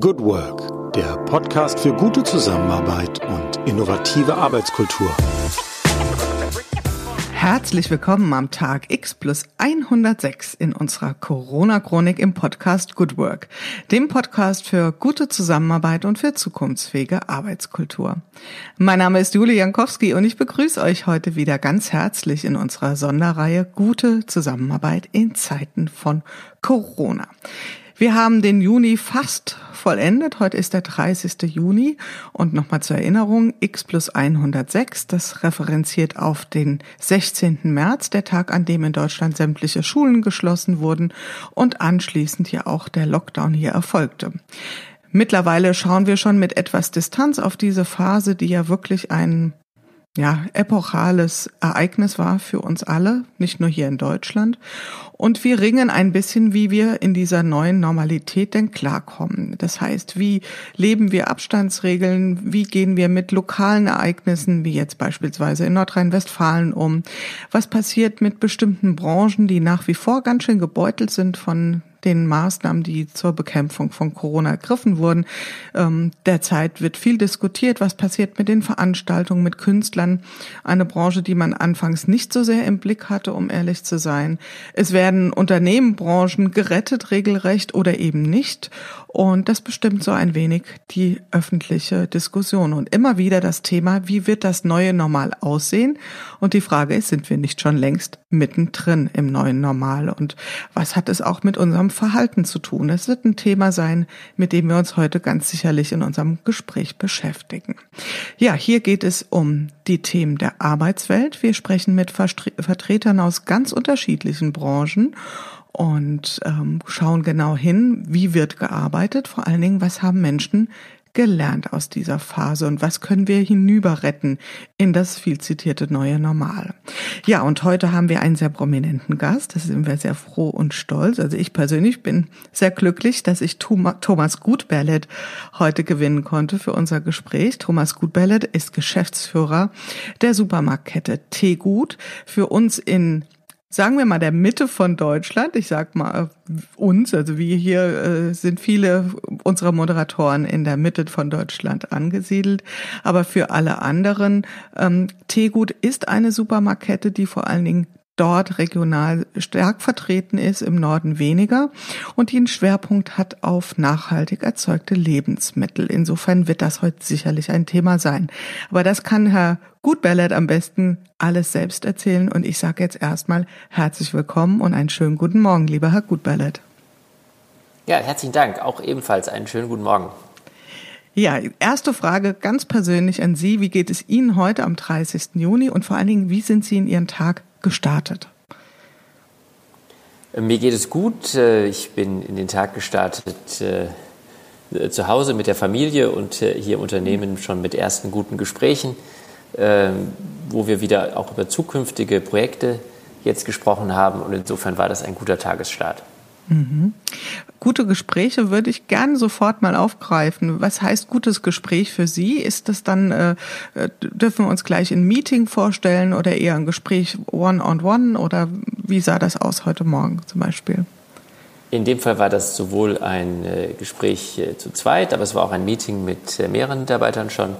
Good Work, der Podcast für gute Zusammenarbeit und innovative Arbeitskultur. Herzlich willkommen am Tag X plus 106 in unserer Corona-Chronik im Podcast Good Work, dem Podcast für gute Zusammenarbeit und für zukunftsfähige Arbeitskultur. Mein Name ist Julie Jankowski und ich begrüße euch heute wieder ganz herzlich in unserer Sonderreihe Gute Zusammenarbeit in Zeiten von Corona. Wir haben den Juni fast vollendet. Heute ist der 30. Juni. Und nochmal zur Erinnerung, X plus 106, das referenziert auf den 16. März, der Tag, an dem in Deutschland sämtliche Schulen geschlossen wurden und anschließend ja auch der Lockdown hier erfolgte. Mittlerweile schauen wir schon mit etwas Distanz auf diese Phase, die ja wirklich ein ja, epochales Ereignis war für uns alle, nicht nur hier in Deutschland. Und wir ringen ein bisschen, wie wir in dieser neuen Normalität denn klarkommen. Das heißt, wie leben wir Abstandsregeln? Wie gehen wir mit lokalen Ereignissen, wie jetzt beispielsweise in Nordrhein-Westfalen um? Was passiert mit bestimmten Branchen, die nach wie vor ganz schön gebeutelt sind von den Maßnahmen, die zur Bekämpfung von Corona ergriffen wurden. Ähm, derzeit wird viel diskutiert, was passiert mit den Veranstaltungen, mit Künstlern. Eine Branche, die man anfangs nicht so sehr im Blick hatte, um ehrlich zu sein. Es werden Unternehmen, Branchen gerettet, regelrecht oder eben nicht. Und das bestimmt so ein wenig die öffentliche Diskussion. Und immer wieder das Thema, wie wird das neue Normal aussehen? Und die Frage ist, sind wir nicht schon längst mittendrin im neuen Normal? Und was hat es auch mit unserem Verhalten zu tun? Es wird ein Thema sein, mit dem wir uns heute ganz sicherlich in unserem Gespräch beschäftigen. Ja, hier geht es um die Themen der Arbeitswelt. Wir sprechen mit Vertretern aus ganz unterschiedlichen Branchen und ähm, schauen genau hin, wie wird gearbeitet, vor allen Dingen, was haben Menschen gelernt aus dieser Phase und was können wir hinüber retten in das viel zitierte neue Normal. Ja, und heute haben wir einen sehr prominenten Gast, da sind wir sehr froh und stolz. Also ich persönlich bin sehr glücklich, dass ich Thomas Gutberlet heute gewinnen konnte für unser Gespräch. Thomas Gutberlet ist Geschäftsführer der Supermarktkette Teegut. Für uns in sagen wir mal, der Mitte von Deutschland, ich sag mal uns, also wir hier äh, sind viele unserer Moderatoren in der Mitte von Deutschland angesiedelt, aber für alle anderen, ähm, Teegut ist eine Supermarktkette, die vor allen Dingen dort regional stark vertreten ist, im Norden weniger und die einen Schwerpunkt hat auf nachhaltig erzeugte Lebensmittel. Insofern wird das heute sicherlich ein Thema sein. Aber das kann Herr Gutbellet am besten alles selbst erzählen und ich sage jetzt erstmal herzlich willkommen und einen schönen guten Morgen, lieber Herr Gutbellet. Ja, herzlichen Dank. Auch ebenfalls einen schönen guten Morgen. Ja, erste Frage ganz persönlich an Sie. Wie geht es Ihnen heute am 30. Juni und vor allen Dingen, wie sind Sie in Ihren Tag gestartet? Mir geht es gut. Äh, ich bin in den Tag gestartet äh, zu Hause mit der Familie und äh, hier im Unternehmen schon mit ersten guten Gesprächen, wo wir wieder auch über zukünftige Projekte jetzt gesprochen haben. Und insofern war das ein guter Tagesstart. Mhm. Gute Gespräche würde ich gerne sofort mal aufgreifen. Was heißt gutes Gespräch für Sie? Ist das dann, äh, äh dürfen wir uns gleich ein Meeting vorstellen oder eher ein Gespräch one-on-one -on -one, oder wie sah das aus heute Morgen zum Beispiel? In dem Fall war das sowohl ein äh, Gespräch äh, zu zweit, aber es war auch ein Meeting mit mehreren Mitarbeitern schon.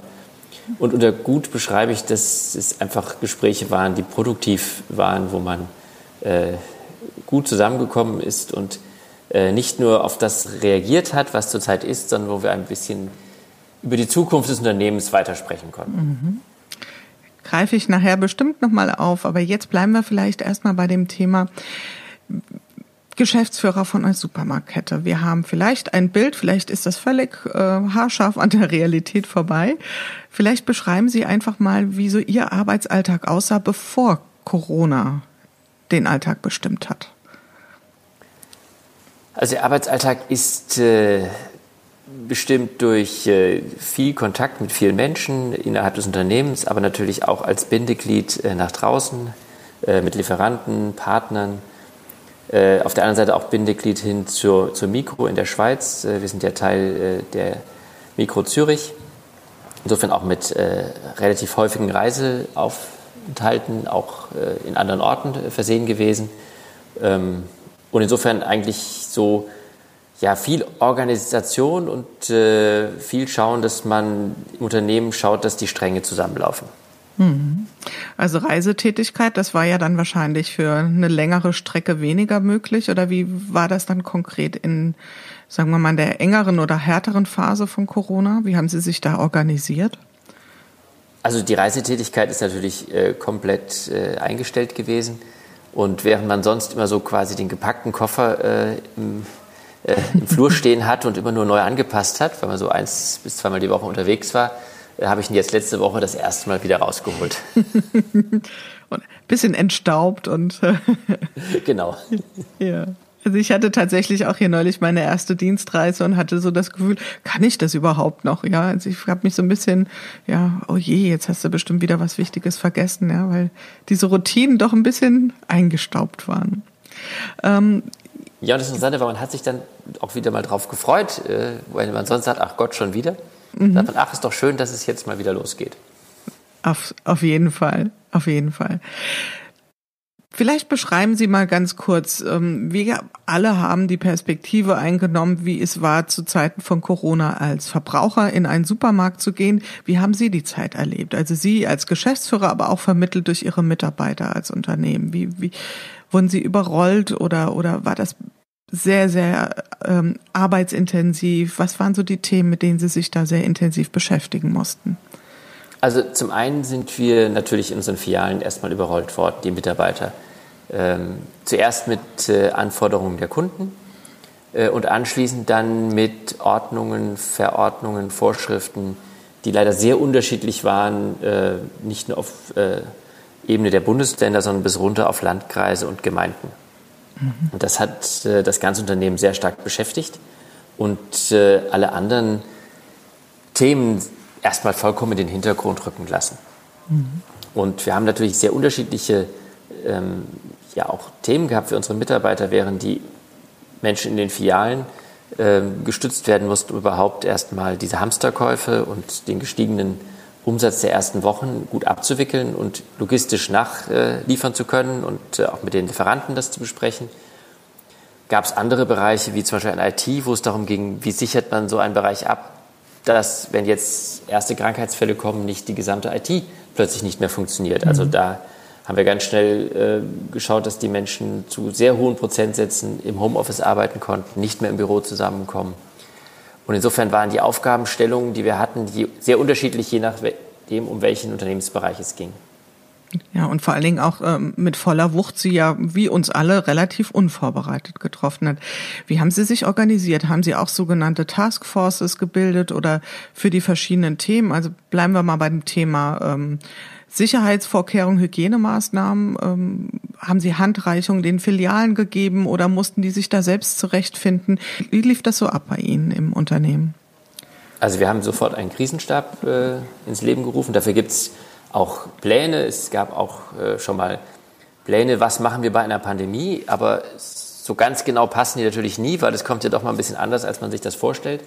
Und unter gut beschreibe ich, dass es einfach Gespräche waren, die produktiv waren, wo man gut zusammengekommen ist und äh, nicht nur auf das reagiert hat, was zurzeit ist, sondern wo wir ein bisschen über die Zukunft des Unternehmens weitersprechen konnten. Mhm. Greife ich nachher bestimmt nochmal auf, aber jetzt bleiben wir vielleicht erstmal bei dem Thema Geschäftsführer von einer Supermarktkette. Wir haben vielleicht ein Bild, vielleicht ist das völlig äh, haarscharf an der Realität vorbei. Vielleicht beschreiben Sie einfach mal, wie so Ihr Arbeitsalltag aussah, bevor Corona den Alltag bestimmt hat. Also der Arbeitsalltag ist äh, bestimmt durch äh, viel Kontakt mit vielen Menschen innerhalb des Unternehmens, aber natürlich auch als Bindeglied äh, nach draußen äh, mit Lieferanten, Partnern. Äh, auf der anderen Seite auch Bindeglied hin zur, zur Mikro in der Schweiz. Äh, wir sind ja Teil der Mikro Zürich. Insofern auch mit relativ häufigen Reiseaufenthalten, auch in anderen Orten versehen gewesen. Ähm, und insofern eigentlich so ja, viel Organisation und äh, viel schauen, dass man im Unternehmen schaut, dass die Stränge zusammenlaufen. Mhm. Also Reisetätigkeit, das war ja dann wahrscheinlich für eine längere Strecke weniger möglich. Oder wie war das dann konkret in, sagen wir mal, der engeren oder härteren Phase von Corona? Wie haben Sie sich da organisiert? Also die Reisetätigkeit ist natürlich äh, komplett äh, eingestellt gewesen. Und während man sonst immer so quasi den gepackten Koffer äh, im, äh, im Flur stehen hat und immer nur neu angepasst hat, weil man so eins bis zweimal die Woche unterwegs war, äh, habe ich ihn jetzt letzte Woche das erste Mal wieder rausgeholt. und ein bisschen entstaubt und. genau. Ja. Also ich hatte tatsächlich auch hier neulich meine erste Dienstreise und hatte so das Gefühl, kann ich das überhaupt noch? Ja, also ich habe mich so ein bisschen, ja, oh je, jetzt hast du bestimmt wieder was Wichtiges vergessen, ja, weil diese Routinen doch ein bisschen eingestaubt waren. Ähm, ja, und das Interessante war, man hat sich dann auch wieder mal drauf gefreut, äh, weil man sonst sagt, ach Gott, schon wieder. Mhm. Sagt man, ach, ist doch schön, dass es jetzt mal wieder losgeht. Auf, auf jeden Fall, auf jeden Fall. Vielleicht beschreiben Sie mal ganz kurz, ähm, wir alle haben die Perspektive eingenommen, wie es war zu Zeiten von Corona als Verbraucher in einen Supermarkt zu gehen. Wie haben Sie die Zeit erlebt? Also Sie als Geschäftsführer, aber auch vermittelt durch Ihre Mitarbeiter als Unternehmen. Wie, wie wurden Sie überrollt oder, oder war das sehr, sehr ähm, arbeitsintensiv? Was waren so die Themen, mit denen Sie sich da sehr intensiv beschäftigen mussten? Also zum einen sind wir natürlich in unseren Filialen erstmal überrollt worden, die Mitarbeiter. Ähm, zuerst mit äh, Anforderungen der Kunden äh, und anschließend dann mit Ordnungen, Verordnungen, Vorschriften, die leider sehr unterschiedlich waren, äh, nicht nur auf äh, Ebene der Bundesländer, sondern bis runter auf Landkreise und Gemeinden. Mhm. Und das hat äh, das ganze Unternehmen sehr stark beschäftigt und äh, alle anderen Themen erstmal vollkommen in den Hintergrund rücken lassen. Mhm. Und wir haben natürlich sehr unterschiedliche ähm, ja auch Themen gehabt für unsere Mitarbeiter, während die Menschen in den Filialen äh, gestützt werden mussten, um überhaupt erstmal diese Hamsterkäufe und den gestiegenen Umsatz der ersten Wochen gut abzuwickeln und logistisch nachliefern zu können und äh, auch mit den Lieferanten das zu besprechen. Gab es andere Bereiche, wie zum Beispiel ein IT, wo es darum ging, wie sichert man so einen Bereich ab, dass, wenn jetzt erste Krankheitsfälle kommen, nicht die gesamte IT plötzlich nicht mehr funktioniert. Also mhm. da haben wir ganz schnell äh, geschaut, dass die Menschen zu sehr hohen Prozentsätzen im Homeoffice arbeiten konnten, nicht mehr im Büro zusammenkommen. Und insofern waren die Aufgabenstellungen, die wir hatten, die sehr unterschiedlich, je nachdem, um welchen Unternehmensbereich es ging. Ja, und vor allen Dingen auch ähm, mit voller Wucht sie ja wie uns alle relativ unvorbereitet getroffen hat. Wie haben Sie sich organisiert? Haben Sie auch sogenannte Taskforces gebildet oder für die verschiedenen Themen? Also bleiben wir mal bei dem Thema ähm, Sicherheitsvorkehrungen, Hygienemaßnahmen. Ähm, haben Sie Handreichungen den Filialen gegeben oder mussten die sich da selbst zurechtfinden? Wie lief das so ab bei Ihnen im Unternehmen? Also wir haben sofort einen Krisenstab äh, ins Leben gerufen. Dafür gibt es auch Pläne. Es gab auch äh, schon mal Pläne, was machen wir bei einer Pandemie. Aber so ganz genau passen die natürlich nie, weil es kommt ja doch mal ein bisschen anders, als man sich das vorstellt.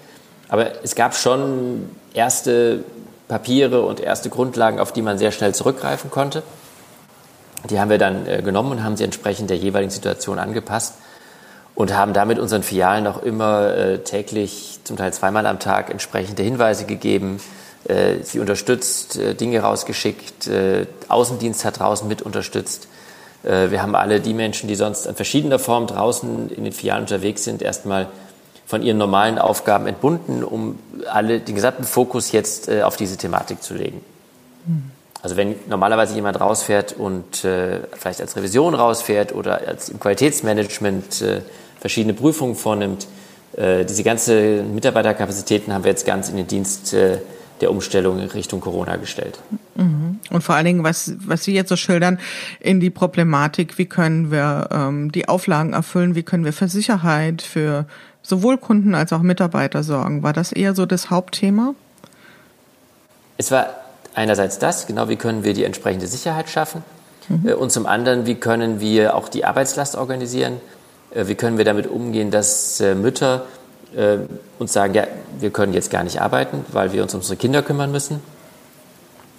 Aber es gab schon erste Papiere und erste Grundlagen, auf die man sehr schnell zurückgreifen konnte. Die haben wir dann äh, genommen und haben sie entsprechend der jeweiligen Situation angepasst und haben damit unseren Filialen auch immer äh, täglich, zum Teil zweimal am Tag, entsprechende Hinweise gegeben, sie unterstützt, äh, Dinge rausgeschickt, äh, Außendienst hat draußen mit unterstützt. Äh, wir haben alle die Menschen, die sonst in verschiedener Form draußen in den Filialen unterwegs sind, erstmal von ihren normalen Aufgaben entbunden, um alle den gesamten Fokus jetzt äh, auf diese Thematik zu legen. Mhm. Also wenn normalerweise jemand rausfährt und äh, vielleicht als Revision rausfährt oder als im Qualitätsmanagement äh, verschiedene Prüfungen vornimmt, äh, diese ganze Mitarbeiterkapazitäten haben wir jetzt ganz in den Dienst äh, der Umstellung in Richtung Corona gestellt. Mhm. Und vor allen Dingen, was, was Sie jetzt so schildern, in die Problematik, wie können wir ähm, die Auflagen erfüllen, wie können wir für Sicherheit, für sowohl Kunden als auch Mitarbeiter sorgen. War das eher so das Hauptthema? Es war einerseits das, genau wie können wir die entsprechende Sicherheit schaffen mhm. Äh, und zum anderen, wie können wir auch die Arbeitslast organisieren, äh, wie können wir damit umgehen, dass äh, uns sagen, ja, wir können jetzt gar nicht arbeiten, weil wir uns um unsere Kinder kümmern müssen.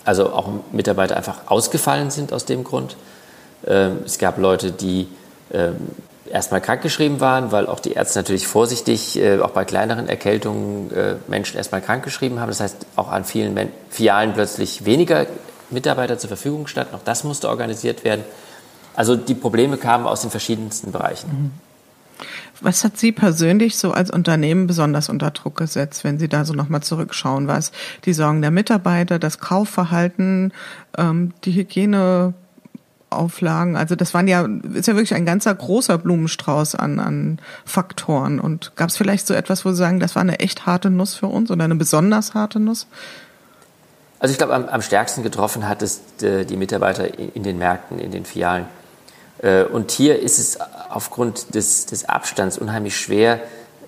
Also auch Mitarbeiter einfach ausgefallen sind aus dem Grund. Ähm, es gab Leute, die ähm, erstmal krankgeschrieben waren, weil auch die Ärzte natürlich vorsichtig, äh, auch bei kleineren Erkältungen, äh, Menschen erstmal krankgeschrieben haben. Das heißt, auch an vielen Men Filialen plötzlich weniger Mitarbeiter zur Verfügung standen. Auch das musste organisiert werden. Also die Probleme kamen aus den verschiedensten Bereichen. Mhm. Was hat Sie persönlich so als Unternehmen besonders unter Druck gesetzt, wenn Sie da so nochmal zurückschauen? Was die Sorgen der Mitarbeiter, das Kaufverhalten, ähm, die Hygieneauflagen? Also das waren ja, ist ja wirklich ein ganzer großer Blumenstrauß an, an Faktoren. Und gab es vielleicht so etwas, wo Sie sagen, das war eine echt harte Nuss für uns oder eine besonders harte Nuss? Also ich glaube, am, am stärksten getroffen hat es äh, die Mitarbeiter in den Märkten, in den Filialen. Äh, und hier ist es aufgrund des, des Abstands unheimlich schwer,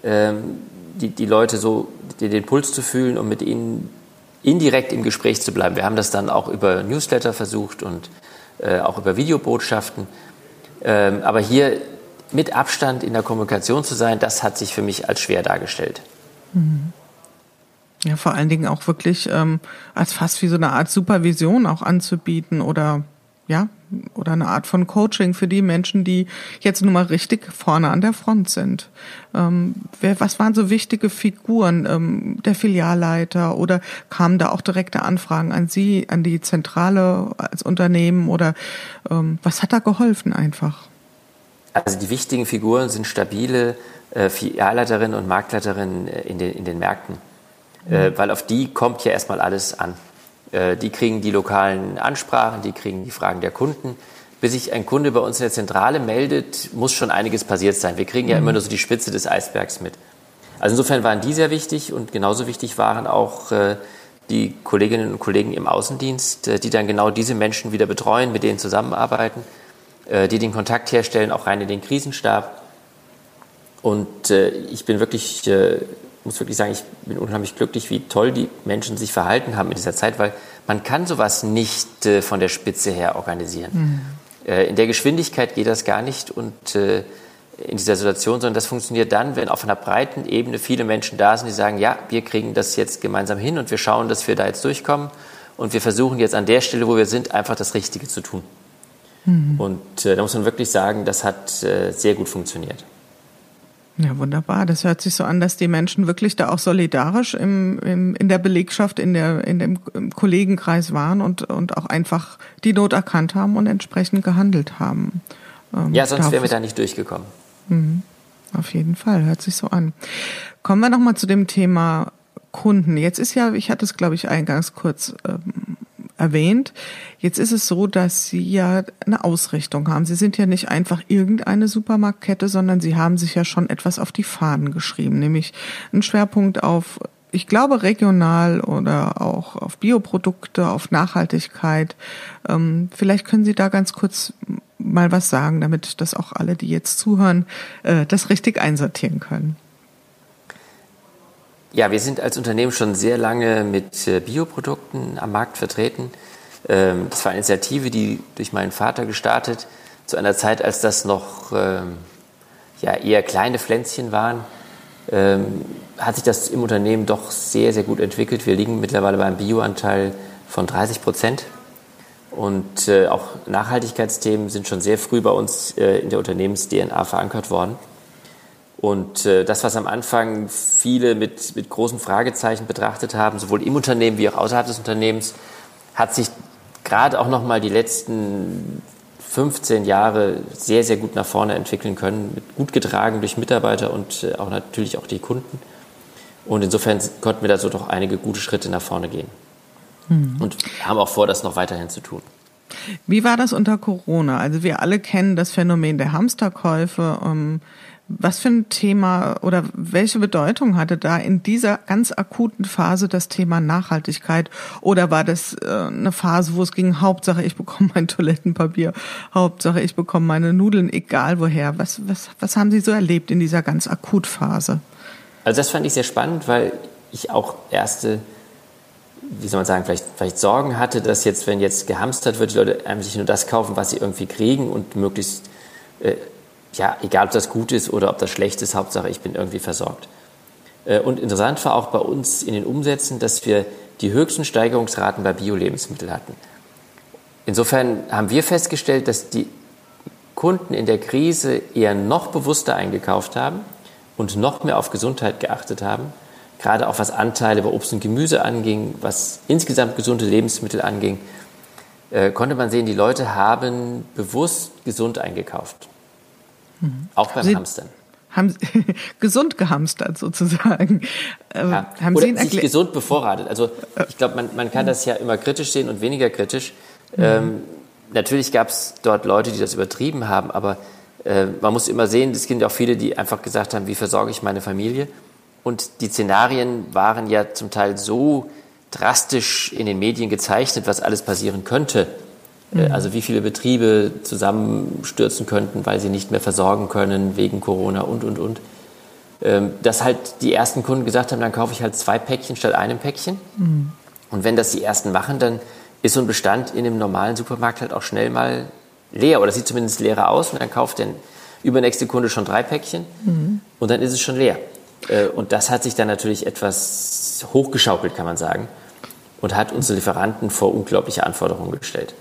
ähm, die, die Leute so den Puls zu fühlen und mit ihnen indirekt im Gespräch zu bleiben. Wir haben das dann auch über Newsletter versucht und äh, auch über Videobotschaften. Ähm, aber hier mit Abstand in der Kommunikation zu sein, das hat sich für mich als schwer dargestellt. Mhm. Ja, vor allen Dingen auch wirklich ähm, als fast wie so eine Art Supervision auch anzubieten oder ja, oder eine Art von Coaching für die Menschen, die jetzt nun mal richtig vorne an der Front sind. Ähm, wer, was waren so wichtige Figuren ähm, der Filialleiter oder kamen da auch direkte Anfragen an Sie, an die Zentrale als Unternehmen oder ähm, was hat da geholfen einfach? Also die wichtigen Figuren sind stabile äh, Filialleiterinnen und Marktleiterinnen äh, in den, in den Märkten, äh, mhm. weil auf die kommt ja erstmal alles an. Äh, die kriegen die lokalen Ansprachen, die kriegen die Fragen der Kunden. Bis sich ein Kunde bei uns in der Zentrale meldet, muss schon einiges passiert sein. Wir kriegen ja immer mhm. nur so die Spitze des Eisbergs mit. Also insofern waren die sehr wichtig und genauso wichtig waren auch äh, die Kolleginnen und Kollegen im Außendienst, äh, die dann genau diese Menschen wieder betreuen, mit denen zusammenarbeiten, die den Kontakt herstellen, auch rein in den Krisenstab. Und ich bin wirklich muss wirklich sagen, ich bin unheimlich glücklich, wie toll die Menschen sich verhalten haben in dieser Zeit, weil man kann sowas nicht äh, von der Spitze her organisieren. Mhm. Äh, in der Geschwindigkeit geht das gar nicht und äh, in dieser Situation, sondern das funktioniert dann, wenn auf einer breiten Ebene viele Menschen da sind, die sagen, ja, wir kriegen das jetzt gemeinsam hin und wir schauen, dass wir da jetzt durchkommen und wir versuchen jetzt an der Stelle, wo wir sind, einfach das Richtige zu tun. Mhm. Und äh, da muss man wirklich sagen, das hat äh, sehr gut funktioniert. Ja, wunderbar. Das hört sich so an, dass die Menschen wirklich da auch solidarisch im, im, in der Belegschaft, in, der, in dem Kollegenkreis waren und, und auch einfach die Not erkannt haben und entsprechend gehandelt haben. Ähm, ja, sonst wären wir da nicht durchgekommen. Mhm. Auf jeden Fall, hört sich so an. Kommen wir nochmal zu dem Thema Kunden. Jetzt ist ja, ich hatte es, glaube ich, eingangs kurz ähm, erwähnt. Jetzt ist es so, dass Sie ja eine Ausrichtung haben. Sie sind ja nicht einfach irgendeine Supermarktkette, sondern Sie haben sich ja schon etwas auf die Fahnen geschrieben, nämlich einen Schwerpunkt auf ich glaube, regional oder auch auf Bioprodukte, auf Nachhaltigkeit. Ähm, vielleicht können Sie da ganz kurz mal was sagen, damit das auch alle, die jetzt zuhören, äh, das richtig einsortieren können. Ja, wir sind als Unternehmen schon sehr lange mit äh, Bioprodukten am Markt vertreten. Ähm, das war eine Initiative, die durch meinen Vater gestartet, zu einer Zeit, als das noch ähm, ja, eher kleine Pflänzchen waren. Ähm, hat sich das im Unternehmen doch sehr, sehr gut entwickelt. Wir liegen mittlerweile beim Bioanteil von 30 Prozent. Und äh, auch Nachhaltigkeitsthemen sind schon sehr früh bei uns äh, in der Unternehmens-DNA verankert worden. Und äh, das, was am Anfang viele mit, mit großen Fragezeichen betrachtet haben, sowohl im Unternehmen wie auch außerhalb des Unternehmens, hat sich gerade auch noch mal die letzten 15 Jahre sehr, sehr gut nach vorne entwickeln können, gut getragen durch Mitarbeiter und äh, auch natürlich auch die Kunden. Und insofern konnten wir da so doch einige gute Schritte nach vorne gehen. Mhm. Und haben auch vor, das noch weiterhin zu tun. Wie war das unter Corona? Also wir alle kennen das Phänomen der Hamsterkäufe. Ähm was für ein Thema oder welche Bedeutung hatte da in dieser ganz akuten Phase das Thema Nachhaltigkeit? Oder war das äh, eine Phase, wo es ging, Hauptsache ich bekomme mein Toilettenpapier, Hauptsache ich bekomme meine Nudeln, egal woher? Was, was, was haben Sie so erlebt in dieser ganz Akutphase? Also das fand ich sehr spannend, weil ich auch erste, wie soll man sagen, vielleicht, vielleicht Sorgen hatte, dass jetzt, wenn jetzt gehamstert wird, die Leute sich nur das kaufen, was sie irgendwie kriegen und möglichst äh, ja, egal ob das gut ist oder ob das schlecht ist, Hauptsache ich bin irgendwie versorgt. Äh, und interessant war auch bei uns in den Umsätzen, dass wir die höchsten Steigerungsraten bei Bio-Lebensmitteln hatten. Insofern haben wir festgestellt, dass die Kunden in der Krise eher noch bewusster eingekauft haben und noch mehr auf Gesundheit geachtet haben, gerade auch was Anteile bei Obst und Gemüse anging, was insgesamt gesunde Lebensmittel anging, äh, konnte man sehen, die Leute haben bewusst gesund eingekauft. Mhm. Auch beim Sie Hamstern. Haben gesund gehamstert sozusagen. Äh, ja. Haben Oder Sie sich gesund bevorratet. Also ich glaube, man, man kann das ja immer kritisch sehen und weniger kritisch. Mhm. Ähm, natürlich gab es dort Leute, die das übertrieben haben, aber äh, man muss immer sehen, es gibt auch viele, die einfach gesagt haben, wie versorge ich meine Familie? Und die Szenarien waren ja zum Teil so drastisch in den Medien gezeichnet, was alles passieren könnte. Äh, mhm. Also wie viele Betriebe zusammenstürzen könnten, weil sie nicht mehr versorgen können wegen Corona und, und, und. Ähm, dass halt die ersten Kunden gesagt haben, dann kaufe ich halt zwei Päckchen statt einem Päckchen. Mhm. Und wenn das die ersten machen, dann ist so ein Bestand in einem normalen Supermarkt halt auch schnell mal leer oder sieht zumindest leerer aus und dann kauft der übernächste Kunde schon drei Päckchen mhm. und dann ist es schon leer. Äh, und das hat sich dann natürlich etwas hochgeschaukelt, kann man sagen, und hat unsere Lieferanten vor unglaubliche Anforderungen gestellt.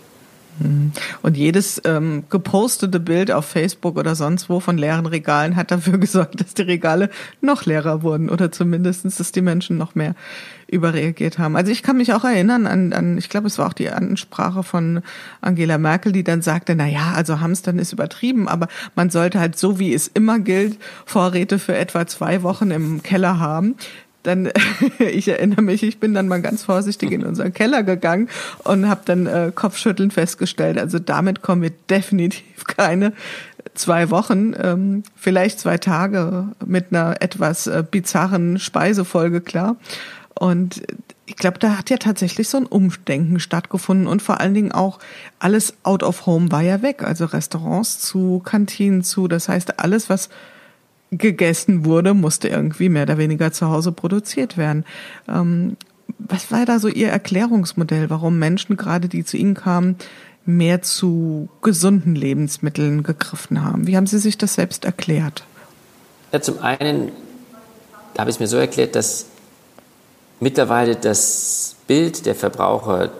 Mhm. Und jedes ähm, gepostete Bild auf Facebook oder sonst wo von leeren Regalen hat dafür gesorgt, dass die Regale noch leerer wurden oder zumindestens, dass die Menschen noch mehr überreagiert haben. Also ich kann mich auch erinnern an, an ich glaube, es war auch die Ansprache von Angela Merkel, die dann sagte, na ja, also Hamstern ist übertrieben, aber man sollte halt so, wie es immer gilt, Vorräte für etwa zwei Wochen im Keller haben dann, ich erinnere mich, ich bin dann mal ganz vorsichtig in unseren Keller gegangen und habe dann äh, Kopfschütteln festgestellt. Also damit kommen wir definitiv keine zwei Wochen, ähm, vielleicht zwei Tage mit einer etwas äh, bizarren Speisefolge klar. Und ich glaube, da hat ja tatsächlich so ein Umdenken stattgefunden und vor allen Dingen auch alles out of home war ja weg. Also Restaurants zu, Kantinen zu. Das heißt, alles, was gegessen wurde, musste irgendwie mehr oder weniger zu Hause produziert werden. Ähm, was war da so Ihr Erklärungsmodell, warum Menschen gerade, die zu Ihnen kamen, mehr zu gesunden Lebensmitteln gegriffen haben? Wie haben Sie sich das selbst erklärt? Ja, zum einen habe ich es mir so erklärt, dass mittlerweile das Bild der Verbraucher,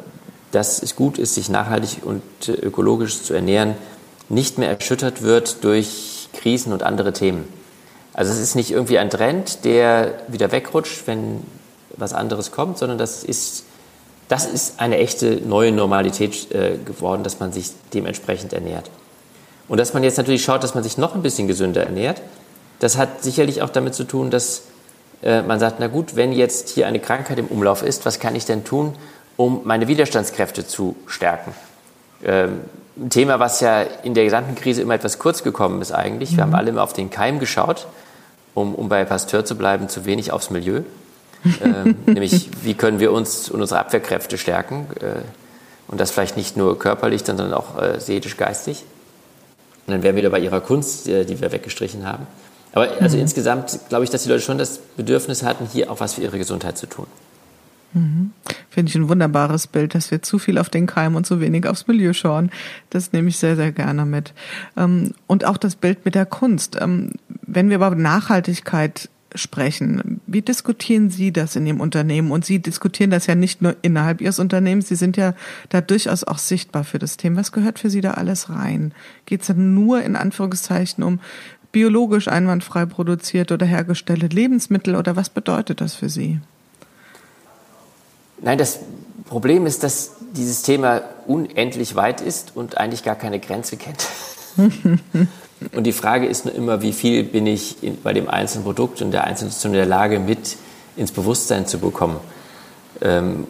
dass es gut ist, sich nachhaltig und ökologisch zu ernähren, nicht mehr erschüttert wird durch Krisen und andere Themen. Also es ist nicht irgendwie ein Trend, der wieder wegrutscht, wenn was anderes kommt, sondern das ist, das ist eine echte neue Normalität äh, geworden, dass man sich dementsprechend ernährt. Und dass man jetzt natürlich schaut, dass man sich noch ein bisschen gesünder ernährt, das hat sicherlich auch damit zu tun, dass äh, man sagt, na gut, wenn jetzt hier eine Krankheit im Umlauf ist, was kann ich denn tun, um meine Widerstandskräfte zu stärken? Ähm, ein Thema, was ja in der gesamten Krise immer etwas kurz gekommen ist eigentlich. Wir mhm. haben alle immer auf den Keim geschaut um, um bei Pasteur zu bleiben, zu wenig aufs Milieu. ähm, nämlich, wie können wir uns und unsere Abwehrkräfte stärken? Äh, und das vielleicht nicht nur körperlich, sondern auch äh, seelisch, geistig. Und dann wären wir wieder bei ihrer Kunst, äh, die wir weggestrichen haben. Aber also mhm. insgesamt glaube ich, dass die Leute schon das Bedürfnis hatten, hier auch was für ihre Gesundheit zu tun. Mhm. Finde ich ein wunderbares Bild, dass wir zu viel auf den Keim und zu wenig aufs Milieu schauen. Das nehme ich sehr, sehr gerne mit. Ähm, und auch das Bild mit der Kunst. Ähm, wenn wir über Nachhaltigkeit sprechen, wie diskutieren Sie das in Ihrem Unternehmen? Und Sie diskutieren das ja nicht nur innerhalb Ihres Unternehmens, Sie sind ja da durchaus auch sichtbar für das Thema. Was gehört für Sie da alles rein? Geht es dann nur in Anführungszeichen um biologisch einwandfrei produzierte oder hergestellte Lebensmittel oder was bedeutet das für Sie? Nein, das Problem ist, dass dieses Thema unendlich weit ist und eigentlich gar keine Grenze kennt. und die Frage ist nur immer, wie viel bin ich in, bei dem einzelnen Produkt und der einzelnen Situation in der Lage, mit ins Bewusstsein zu bekommen. Ähm,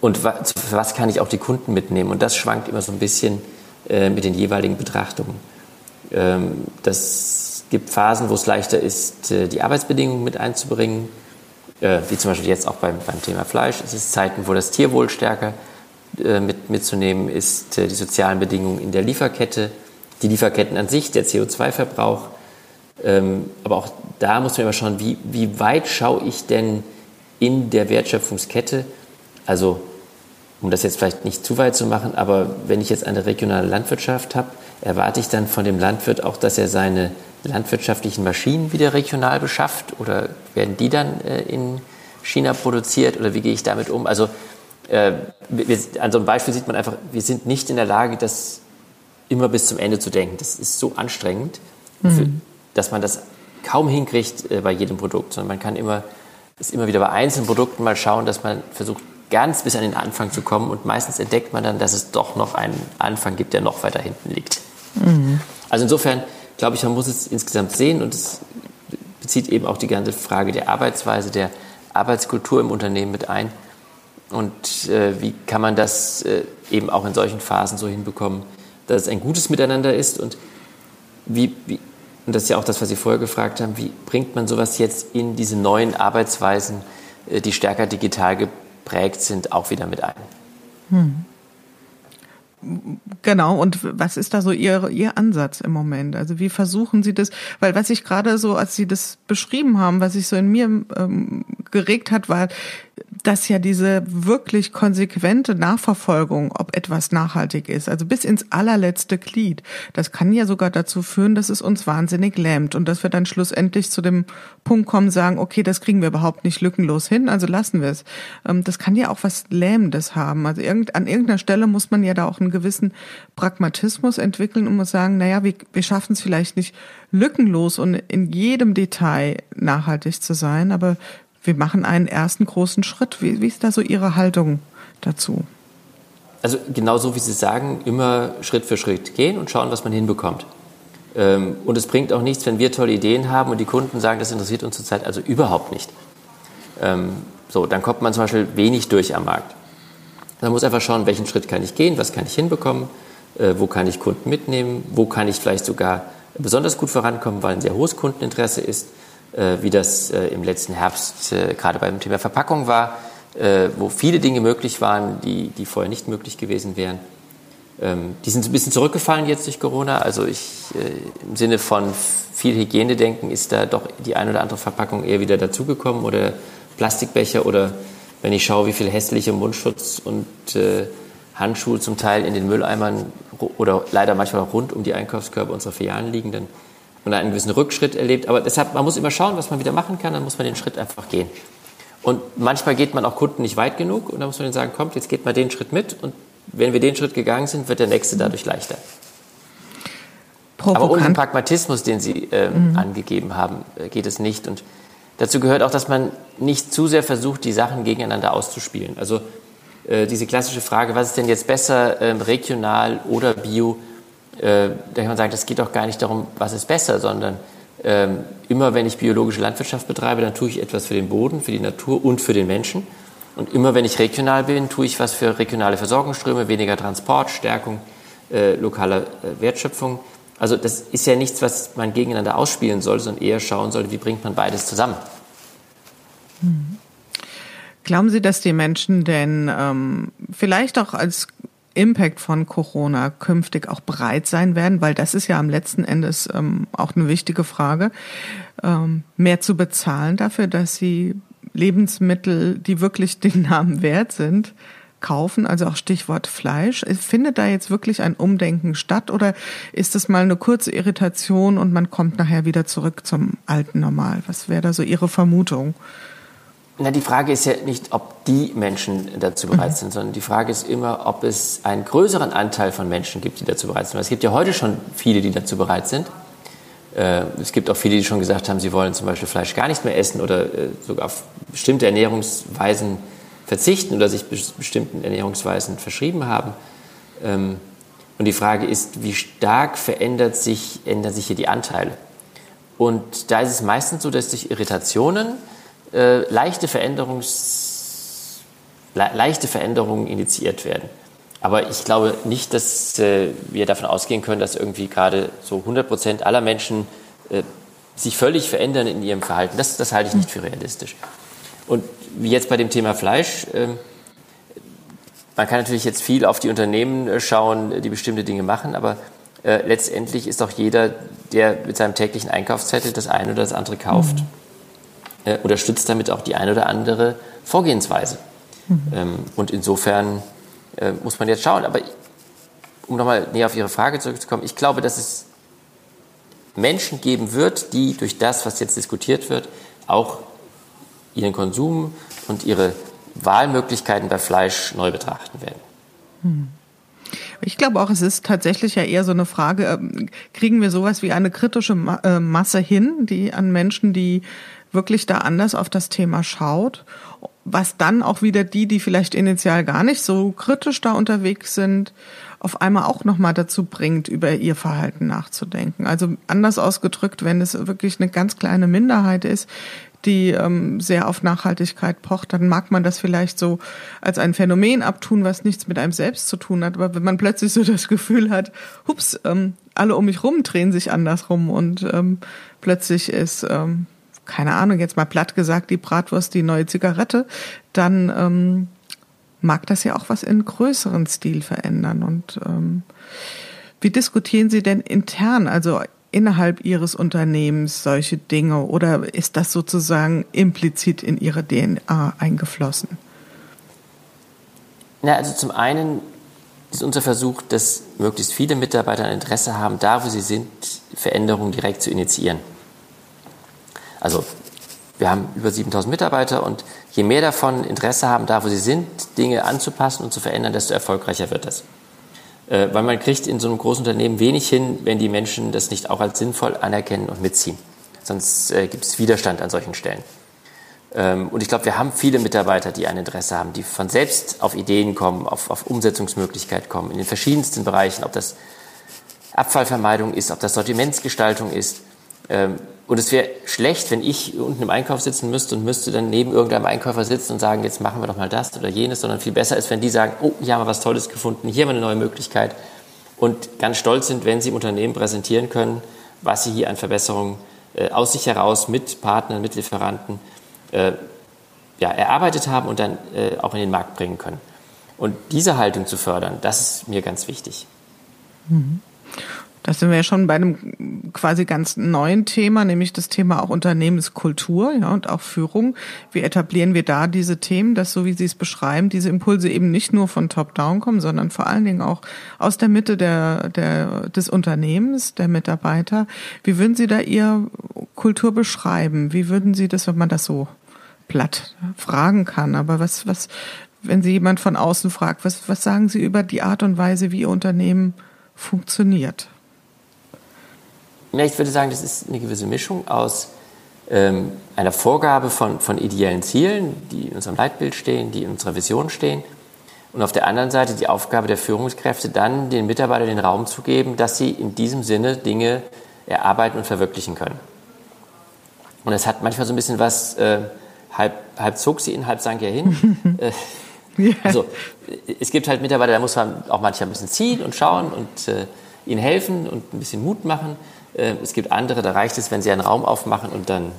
und was, was kann ich auch die Kunden mitnehmen? Und das schwankt immer so ein bisschen äh, mit den jeweiligen Betrachtungen. Ähm, das gibt Phasen, wo es leichter ist, äh, die Arbeitsbedingungen mit einzubringen äh, wie zum Beispiel jetzt auch beim, beim Thema Fleisch. Es ist Zeiten, wo das Tierwohl stärker äh, mit, mitzunehmen ist, äh, die sozialen Bedingungen in der Lieferkette, die Lieferketten an sich, der CO2-Verbrauch. Ähm, aber auch da muss man immer schauen, wie, wie weit schaue ich denn in der Wertschöpfungskette? Also, um das jetzt vielleicht nicht zu weit zu machen, aber wenn ich jetzt eine regionale Landwirtschaft habe, erwarte ich dann von dem Landwirt auch, dass er seine landwirtschaftlichen Maschinen wieder regional beschafft oder werden die dann äh, in China produziert oder wie gehe ich damit um? Also äh, wir, an so einem Beispiel sieht man einfach, wir sind nicht in der Lage, das immer bis zum Ende zu denken. Das ist so anstrengend, mhm. für, dass man das kaum hinkriegt äh, bei jedem Produkt, sondern man kann immer, ist immer wieder bei einzelnen Produkten mal schauen, dass man versucht, ganz bis an den Anfang zu kommen und meistens entdeckt man dann, dass es doch noch einen Anfang gibt, der noch weiter hinten liegt. Mhm. Also insofern glaube ich, man muss es insgesamt sehen und es bezieht eben auch die ganze Frage der Arbeitsweise, der Arbeitskultur im Unternehmen mit ein. Und äh, wie kann man das äh, eben auch in solchen Phasen so hinbekommen, dass es ein gutes Miteinander ist und wie, wie, und das ist ja auch das, was Sie vorher gefragt haben, wie bringt man sowas jetzt in diese neuen Arbeitsweisen, äh, die stärker digital geprägt sind, auch wieder mit ein? Hm. Genau, und was ist da so Ihr, Ihr Ansatz im Moment? Also wie versuchen Sie das? Weil was ich gerade so, als Sie das beschrieben haben, was sich so in mir ähm, geregt hat, war, dass ja diese wirklich konsequente Nachverfolgung, ob etwas nachhaltig ist, also bis ins allerletzte Glied, das kann ja sogar dazu führen, dass es uns wahnsinnig lähmt und dass wir dann schlussendlich zu dem Punkt kommen, sagen, okay, das kriegen wir überhaupt nicht lückenlos hin, also lassen wir es. Ähm, das kann ja auch was Lähmendes haben. Also an irgendeiner Stelle muss man ja da auch einen gewissen Pragmatismus entwickeln und muss sagen, naja, wir, wir schaffen es vielleicht nicht lückenlos und in jedem Detail nachhaltig zu sein, aber wir machen einen ersten großen Schritt. Wie, wie ist da so Ihre Haltung dazu? Also genauso wie Sie sagen, immer Schritt für Schritt gehen und schauen, was man hinbekommt. Ähm, und es bringt auch nichts, wenn wir tolle Ideen haben und die Kunden sagen, das interessiert uns zurzeit also überhaupt nicht. Ähm, so, dann kommt man zum Beispiel wenig durch am Markt. Man muss einfach schauen, welchen Schritt kann ich gehen, was kann ich hinbekommen, äh, wo kann ich Kunden mitnehmen, wo kann ich vielleicht sogar besonders gut vorankommen, weil ein sehr hohes Kundeninteresse ist wie das äh, im letzten Herbst äh, gerade beim Thema Verpackung war, wo viele Dinge möglich waren, die, die vorher nicht möglich gewesen wären. Ähm, die sind ein bisschen zurückgefallen jetzt durch Corona. Also ich, im Sinne von viel Hygienedenken ist da doch die ein oder andere Verpackung eher wieder dazugekommen oder Plastikbecher oder wenn ich schaue, wie viel hässliche Mundschutz und Handschuhe zum Teil in den Mülleimern oder leider manchmal auch rund um die Einkaufskörbe unserer Filialen liegen, dann man einen gewissen Rückschritt erlebt. Aber deshalb, man muss immer schauen, was man wieder machen kann, dann muss man den Schritt einfach gehen. Und manchmal geht man auch Kunden nicht weit genug und dann muss man denen sagen, kommt, jetzt geht mal den Schritt mit und wenn wir den Schritt gegangen sind, wird der nächste dadurch leichter. Provokant. Aber um den Pragmatismus, den Sie äh, mhm. angegeben haben, äh, geht es nicht. Und dazu gehört auch, dass man nicht zu sehr versucht, die Sachen gegeneinander auszuspielen. Also äh, diese klassische Frage, was ist denn jetzt besser, ähm, regional oder bio, äh, da kann man sagen, das geht doch gar nicht darum, was ist besser, sondern ähm, immer wenn ich biologische Landwirtschaft betreibe, dann tue ich etwas für den Boden, für die Natur und für den Menschen. Und immer wenn ich regional bin, tue ich was für regionale Versorgungsströme, weniger Transport, Stärkung äh, lokaler äh, Wertschöpfung. Also das ist ja nichts, was man gegeneinander ausspielen soll, sondern eher schauen soll, wie bringt man beides zusammen. Hm. Glauben Sie, dass die Menschen denn ähm, vielleicht auch als Impact von Corona künftig auch bereit sein werden, weil das ist ja am letzten Endes ähm, auch eine wichtige Frage, ähm, mehr zu bezahlen dafür, dass sie Lebensmittel, die wirklich den Namen wert sind, kaufen, also auch Stichwort Fleisch. Findet da jetzt wirklich ein Umdenken statt oder ist das mal eine kurze Irritation und man kommt nachher wieder zurück zum alten Normal? Was wäre da so Ihre Vermutung? Na, die Frage ist ja nicht, ob die Menschen dazu bereit mhm. sind, sondern die Frage ist immer, ob es einen größeren Anteil von Menschen gibt, die dazu bereit sind. Es gibt ja heute schon viele, die dazu bereit sind. Äh, es gibt auch viele, die schon gesagt haben, sie wollen zum Beispiel Fleisch gar nicht mehr essen oder äh, sogar auf bestimmte Ernährungsweisen verzichten oder sich bestimmten Ernährungsweisen verschrieben haben. Ähm, und die Frage ist, wie stark verändert sich, ändern sich hier die Anteile? Und da ist es meistens so, dass durch Irritationen äh, leichte, Veränderungs, le leichte Veränderungen initiiert werden. Aber ich glaube nicht, dass äh, wir davon ausgehen können, dass irgendwie gerade so 100 Prozent aller Menschen äh, sich völlig verändern in ihrem Verhalten. Das, das halte ich nicht für realistisch. Und wie jetzt bei dem Thema Fleisch, ähm, man kann natürlich jetzt viel auf die Unternehmen äh, schauen, die bestimmte Dinge machen, aber äh, letztendlich ist doch jeder, der mit seinem täglichen Einkaufszettel das eine oder das andere kauft, mhm äh, unterstützt damit auch die eine oder andere Vorgehensweise. Mhm. Ähm, und insofern äh, muss man jetzt schauen. Aber um nochmal näher auf Ihre Frage zurückzukommen, ich glaube, dass es Menschen geben wird, die durch das, was jetzt diskutiert wird, auch ihren Konsum und ihre Wahlmöglichkeiten bei Fleisch neu betrachten werden. Mhm. Ich glaube auch, es ist tatsächlich ja eher so eine Frage, ähm, kriegen wir sowas wie eine kritische äh, Masse hin, die an Menschen, die wirklich da anders auf das Thema schaut, was dann auch wieder die, die vielleicht initial gar nicht so kritisch da unterwegs sind, auf einmal auch nochmal dazu bringt, über ihr Verhalten nachzudenken. Also anders ausgedrückt, wenn es wirklich eine ganz kleine Minderheit ist, die ähm, sehr auf Nachhaltigkeit pocht, dann mag man das vielleicht so als ein Phänomen abtun, was nichts mit einem selbst zu tun hat. Aber wenn man plötzlich so das Gefühl hat, hups, ähm, alle um mich rum drehen sich andersrum und ähm, plötzlich ist, ähm, keine Ahnung, jetzt mal platt gesagt, die Bratwurst die neue Zigarette, dann ähm, mag das ja auch was in größeren Stil verändern. Und ähm, wie diskutieren Sie denn intern? Also innerhalb Ihres Unternehmens solche Dinge oder ist das sozusagen implizit in Ihre DNA eingeflossen? Na, also zum einen ist unser Versuch, dass möglichst viele Mitarbeiter ein Interesse haben, da wo sie sind, Veränderungen direkt zu initiieren. Also wir haben über 7000 Mitarbeiter und je mehr davon Interesse haben, da wo sie sind, Dinge anzupassen und zu verändern, desto erfolgreicher wird das. Äh, weil man kriegt in so einem großen Unternehmen wenig hin, wenn die Menschen das nicht auch als sinnvoll anerkennen und mitziehen. Sonst äh, gibt es Widerstand an solchen Stellen. Ähm, und ich glaube, wir haben viele Mitarbeiter, die ein Interesse haben, die von selbst auf Ideen kommen, auf, auf Umsetzungsmöglichkeit kommen, in den verschiedensten Bereichen, ob das Abfallvermeidung ist, ob das Sortimentsgestaltung ist. Ähm, und es wäre schlecht, wenn ich unten im Einkauf sitzen müsste und müsste dann neben irgendeinem Einkäufer sitzen und sagen, jetzt machen wir doch mal das oder jenes, sondern viel besser ist, wenn die sagen, oh, hier haben wir was Tolles gefunden, hier haben wir eine neue Möglichkeit und ganz stolz sind, wenn sie im Unternehmen präsentieren können, was sie hier an Verbesserungen äh, aus sich heraus mit Partnern, mit Lieferanten äh, ja, erarbeitet haben und dann äh, auch in den Markt bringen können. Und diese Haltung zu fördern, das ist mir ganz wichtig. Mhm. Da sind wir ja schon bei einem quasi ganz neuen Thema, nämlich das Thema auch Unternehmenskultur ja, und auch Führung. Wie etablieren wir da diese Themen, dass so wie Sie es beschreiben, diese Impulse eben nicht nur von Top-Down kommen, sondern vor allen Dingen auch aus der Mitte der, der, des Unternehmens, der Mitarbeiter. Wie würden Sie da Ihr Kultur beschreiben? Wie würden Sie das, wenn man das so platt fragen kann? Aber was, was, wenn Sie jemand von außen fragt, was, was sagen Sie über die Art und Weise, wie Ihr Unternehmen funktioniert? Ja, ich würde sagen, das ist eine gewisse Mischung aus ähm, einer Vorgabe von, von ideellen Zielen, die in unserem Leitbild stehen, die in unserer Vision stehen. Und auf der anderen Seite die Aufgabe der Führungskräfte, dann den Mitarbeitern den Raum zu geben, dass sie in diesem Sinne Dinge erarbeiten und verwirklichen können. Und es hat manchmal so ein bisschen was, äh, halb, halb zog sie ihn, halb sank er hin. äh, also es gibt halt Mitarbeiter, da muss man auch manchmal ein bisschen ziehen und schauen und äh, ihnen helfen und ein bisschen Mut machen. Äh, es gibt andere, da reicht es, wenn sie einen Raum aufmachen und dann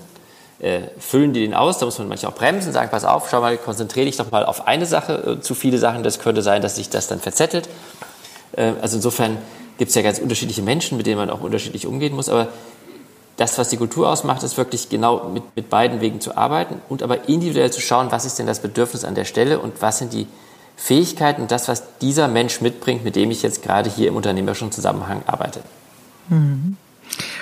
äh, füllen die den aus. Da muss man manchmal auch bremsen, sagen, pass auf, schau mal, konzentriere dich doch mal auf eine Sache. Äh, zu viele Sachen, das könnte sein, dass sich das dann verzettelt. Also insofern gibt es ja ganz unterschiedliche Menschen, mit denen man auch unterschiedlich umgehen muss. Aber das, was die Kultur ausmacht, ist wirklich genau mit, mit beiden Wegen zu arbeiten und aber individuell zu schauen, was ist denn das Bedürfnis an der Stelle und was sind die Fähigkeiten und das, was dieser Mensch mitbringt, mit dem ich jetzt gerade hier im unternehmerischen Zusammenhang arbeite. Mhm.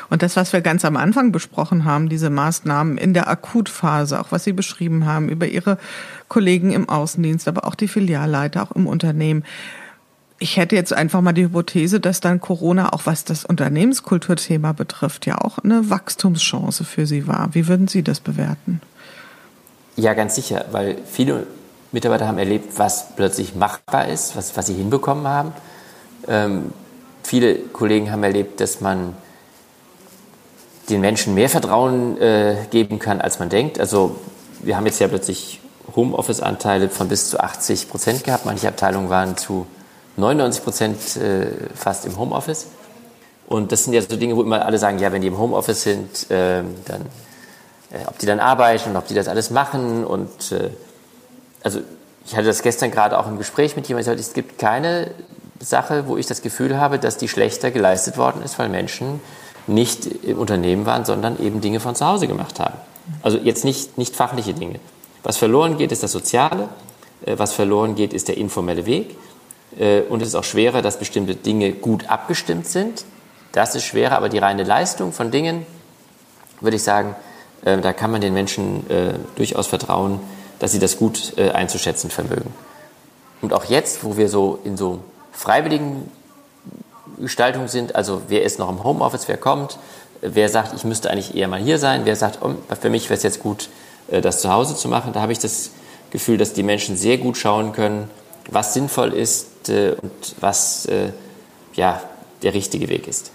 Und das, was wir ganz am Anfang besprochen haben, diese Maßnahmen in der Akutphase, auch was Sie beschrieben haben über Ihre Kollegen im Außendienst, aber auch die Filialleiter, auch im Unternehmen. Ich hätte jetzt einfach mal die Hypothese, dass dann Corona, auch was das Unternehmenskulturthema betrifft, ja auch eine Wachstumschance für Sie war. Wie würden Sie das bewerten? Ja, ganz sicher, weil viele Mitarbeiter haben erlebt, was plötzlich machbar ist, was, was sie hinbekommen haben. Ähm, viele Kollegen haben erlebt, dass man den Menschen mehr Vertrauen äh, geben kann, als man denkt. Also wir haben jetzt ja plötzlich Homeoffice-Anteile von bis zu 80 Prozent gehabt. Manche Abteilungen waren zu 99 Prozent äh, fast im Homeoffice. Und das sind ja so Dinge, wo immer alle sagen, ja, wenn die im Homeoffice sind, äh, dann, ob die dann arbeiten und ob die das alles machen. Und äh, also ich hatte das gestern gerade auch im Gespräch mit jemandem es gibt keine Sache, wo ich das Gefühl habe, dass die schlechter geleistet worden ist, weil Menschen nicht im Unternehmen waren, sondern eben Dinge von zu Hause gemacht haben. Also jetzt nicht, nicht fachliche Dinge. Was verloren geht, ist das Soziale. Äh, was verloren geht, ist der informelle Weg. Äh, und es ist auch schwerer, dass bestimmte Dinge gut abgestimmt sind. Das ist schwerer, aber die reine Leistung von Dingen, würde ich sagen, äh, da kann man den Menschen durchaus vertrauen, dass sie das gut einzuschätzen vermögen. Und auch jetzt, wo wir so in so freiwilligen Gestaltungen sind, also wer ist noch im Homeoffice, wer kommt, wer sagt, ich müsste eigentlich eher mal hier sein, wer sagt, oh, für mich wäre es jetzt gut, äh, das zu Hause zu machen. Da habe ich das Gefühl, dass die Menschen sehr gut schauen können, was sinnvoll ist äh, und was äh, ja, der richtige Weg ist.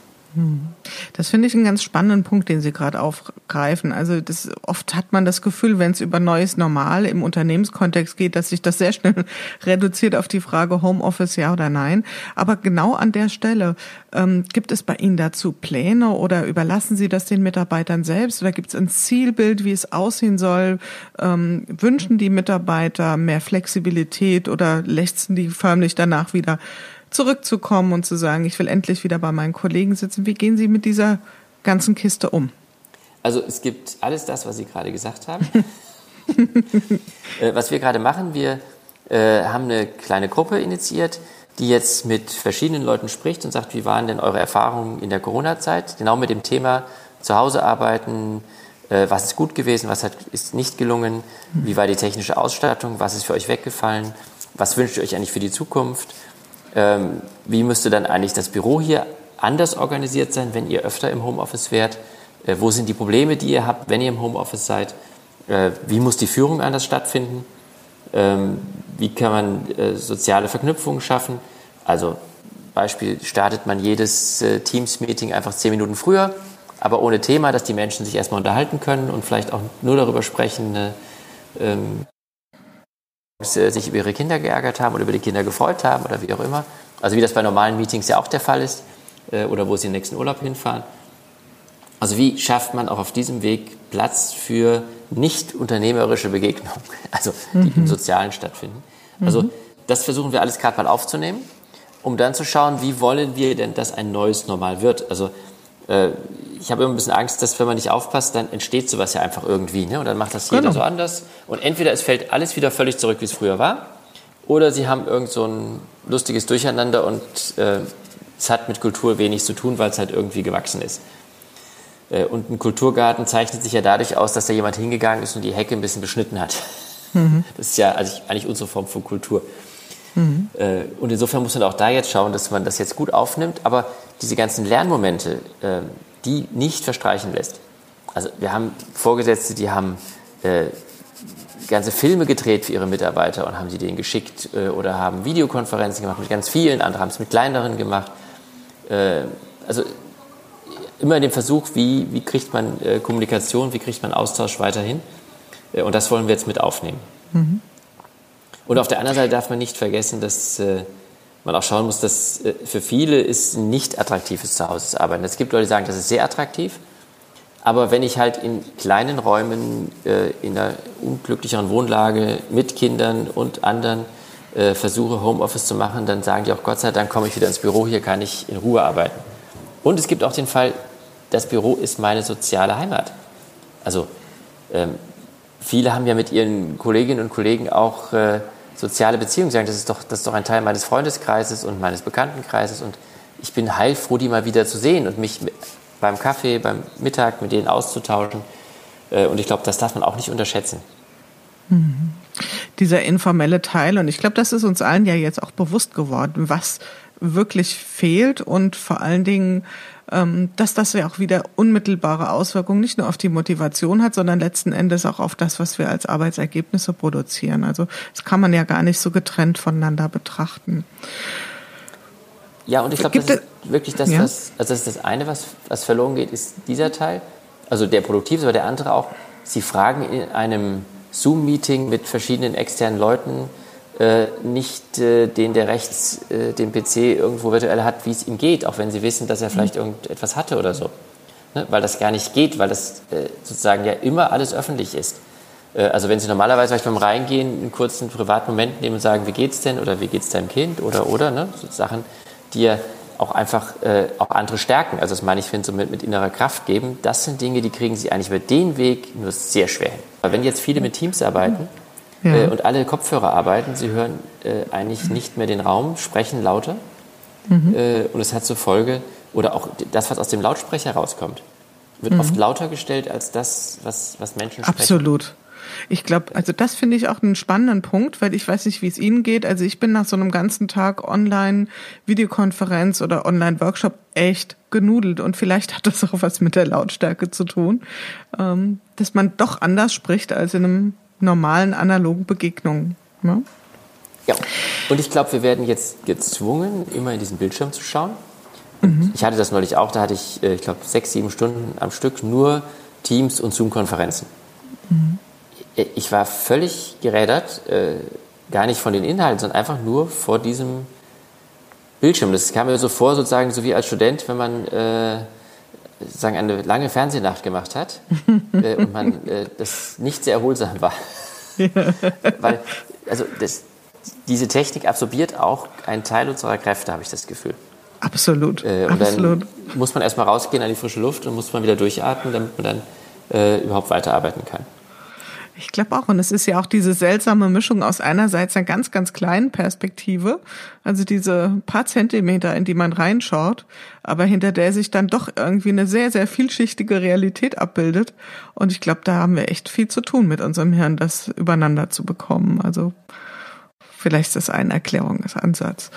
Das finde ich einen ganz spannenden Punkt, den Sie gerade aufgreifen. Also das, oft hat man das Gefühl, wenn es über neues Normal im Unternehmenskontext geht, dass sich das sehr schnell reduziert auf die Frage Homeoffice ja oder nein. Aber genau an der Stelle ähm, gibt es bei Ihnen dazu Pläne oder überlassen Sie das den Mitarbeitern selbst oder gibt es ein Zielbild, wie es aussehen soll? Ähm, wünschen die Mitarbeiter mehr Flexibilität oder lechzen die förmlich danach wieder zurückzukommen und zu sagen, ich will endlich wieder bei meinen Kollegen sitzen. Wie gehen Sie mit dieser ganzen Kiste um? Also es gibt alles das, was Sie gerade gesagt haben. äh, was wir gerade machen, wir äh, haben eine kleine Gruppe initiiert, die jetzt mit verschiedenen Leuten spricht und sagt, wie waren denn eure Erfahrungen in der Corona-Zeit? Genau mit dem Thema zu Hause arbeiten, äh, was ist gut gewesen, was hat, ist nicht gelungen, wie war die technische Ausstattung, was ist für euch weggefallen, was wünscht ihr euch eigentlich für die Zukunft? Ähm, wie müsste dann eigentlich das Büro hier anders organisiert sein, wenn ihr öfter im Homeoffice wärt? Äh, wo sind die Probleme, die ihr habt, wenn ihr im Homeoffice seid? Äh, wie muss die Führung anders stattfinden? Ähm, wie kann man äh, soziale Verknüpfungen schaffen? Also Beispiel startet man jedes äh, Teams-Meeting einfach zehn Minuten früher, aber ohne Thema, dass die Menschen sich erstmal unterhalten können und vielleicht auch nur darüber sprechen, äh, ähm, sich über ihre Kinder geärgert haben oder über die Kinder gefreut haben oder wie auch immer. Also wie das bei normalen Meetings ja auch der Fall ist äh, oder wo sie den nächsten Urlaub hinfahren. Also wie schafft man auch auf diesem Weg Platz für nicht unternehmerische Begegnungen, also die mhm. im Sozialen stattfinden. Also mhm. das versuchen wir alles gerade mal aufzunehmen, um dann zu schauen, wie wollen wir denn, dass ein neues Normal wird. Also äh, ich habe immer ein bisschen Angst, dass wenn man nicht aufpasst, dann entsteht sowas ja einfach irgendwie. Ne? Und dann macht das jeder genau. so anders. Und entweder es fällt alles wieder völlig zurück, wie es früher war, oder sie haben irgend so ein lustiges Durcheinander und äh, es hat mit Kultur wenig zu tun, weil es halt irgendwie gewachsen ist. Äh, und ein Kulturgarten zeichnet sich ja dadurch aus, dass da jemand hingegangen ist und die Hecke ein bisschen beschnitten hat. Mhm. Das ist ja eigentlich unsere Form von Kultur. Mhm. Äh, und insofern muss man auch da jetzt schauen, dass man das jetzt gut aufnimmt. Aber diese ganzen Lernmomente, äh, die nicht verstreichen lässt. Also wir haben Vorgesetzte, die haben äh, ganze Filme gedreht für ihre Mitarbeiter und haben sie denen geschickt äh, oder haben Videokonferenzen gemacht mit ganz vielen, andere haben es mit kleineren gemacht. Äh, also immer den Versuch, wie, wie kriegt man äh, Kommunikation, wie kriegt man Austausch weiterhin. Und das wollen wir jetzt mit aufnehmen. Mhm. Und auf der anderen Seite darf man nicht vergessen, dass äh, man auch schauen muss, dass äh, für viele ist nicht attraktives Zuhause zu arbeiten. Es gibt Leute, die sagen, das ist sehr attraktiv. Aber wenn ich halt in kleinen Räumen, äh, in einer unglücklicheren Wohnlage mit Kindern und anderen äh, versuche, Homeoffice zu machen, dann sagen die auch, Gott sei Dank komme ich wieder ins Büro, hier kann ich in Ruhe arbeiten. Und es gibt auch den Fall, das Büro ist meine soziale Heimat. Also ähm, viele haben ja mit ihren Kolleginnen und Kollegen auch äh, soziale Beziehungen sagen, das ist, doch, das ist doch ein Teil meines Freundeskreises und meines Bekanntenkreises und ich bin heilfroh, die mal wieder zu sehen und mich beim Kaffee, beim Mittag mit denen auszutauschen. Äh, und ich glaube, das darf man auch nicht unterschätzen. Mhm. Dieser informelle Teil, und ich glaube, das ist uns allen ja jetzt auch bewusst geworden, was wirklich fehlt und vor allen Dingen, dass das ja auch wieder unmittelbare Auswirkungen nicht nur auf die Motivation hat, sondern letzten Endes auch auf das, was wir als Arbeitsergebnisse produzieren. Also das kann man ja gar nicht so getrennt voneinander betrachten. Ja, und ich glaube, das ist wirklich das, ja? was, also das ist das eine, was, was verloren geht, ist dieser Teil, also der produktiv ist, aber der andere auch, Sie fragen in einem Zoom-Meeting mit verschiedenen externen Leuten, äh, nicht äh, den, der rechts äh, den PC irgendwo virtuell hat, wie es ihm geht, auch wenn sie wissen, dass er mhm. vielleicht irgendetwas hatte oder so. Ne? Weil das gar nicht geht, weil das äh, sozusagen ja immer alles öffentlich ist. Äh, also wenn Sie normalerweise vielleicht beim Reingehen einen kurzen privaten Moment nehmen und sagen, wie geht's denn oder wie geht's deinem Kind oder oder, ne? so Sachen, die ja auch einfach äh, auch andere stärken. Also das meine ich, finde, so mit, mit innerer Kraft geben, das sind Dinge, die kriegen Sie eigentlich über den Weg nur sehr schwer hin. Aber wenn jetzt viele mit Teams arbeiten, ja. äh, und alle Kopfhörer arbeiten. Sie hören äh, eigentlich nicht mehr den Raum, sprechen lauter. Mhm. Äh, und es hat zur Folge, oder auch das, was aus dem Lautsprecher rauskommt, wird mhm. oft lauter gestellt als das, was, was Menschen sprechen. Absolut. Ich glaube, also das finde ich auch einen spannenden Punkt, weil ich weiß nicht, wie es Ihnen geht. Also ich bin nach so einem ganzen Tag Online-Videokonferenz oder Online-Workshop echt genudelt und vielleicht hat das auch was mit der Lautstärke zu tun, ähm, dass man doch anders spricht als in einem normalen analogen Begegnung. Ne? Ja, und ich glaube, wir werden jetzt gezwungen, immer in diesen Bildschirm zu schauen. Mhm. Ich hatte das neulich auch, da hatte ich, äh, ich glaube, sechs, sieben Stunden am Stück nur Teams und Zoom-Konferenzen. Mhm. Ich war völlig gerädert, äh, gar nicht von den Inhalten, sondern einfach nur vor diesem Bildschirm. Das kam mir so vor, sozusagen, so wie als Student, wenn man äh, sagen, eine lange Fernsehnacht gemacht hat äh, und man äh, das nicht sehr erholsam war. Weil, also das, diese Technik absorbiert auch einen Teil unserer Kräfte, habe ich das Gefühl. Absolut. Äh, und Absolut. dann muss man erstmal rausgehen an die frische Luft und muss man wieder durchatmen, damit man dann äh, überhaupt weiterarbeiten kann. Ich glaube auch. Und es ist ja auch diese seltsame Mischung aus einerseits einer ganz, ganz kleinen Perspektive, also diese paar Zentimeter, in die man reinschaut, aber hinter der sich dann doch irgendwie eine sehr, sehr vielschichtige Realität abbildet. Und ich glaube, da haben wir echt viel zu tun mit unserem Hirn, das übereinander zu bekommen. Also Vielleicht ist das ein Erklärungsansatz.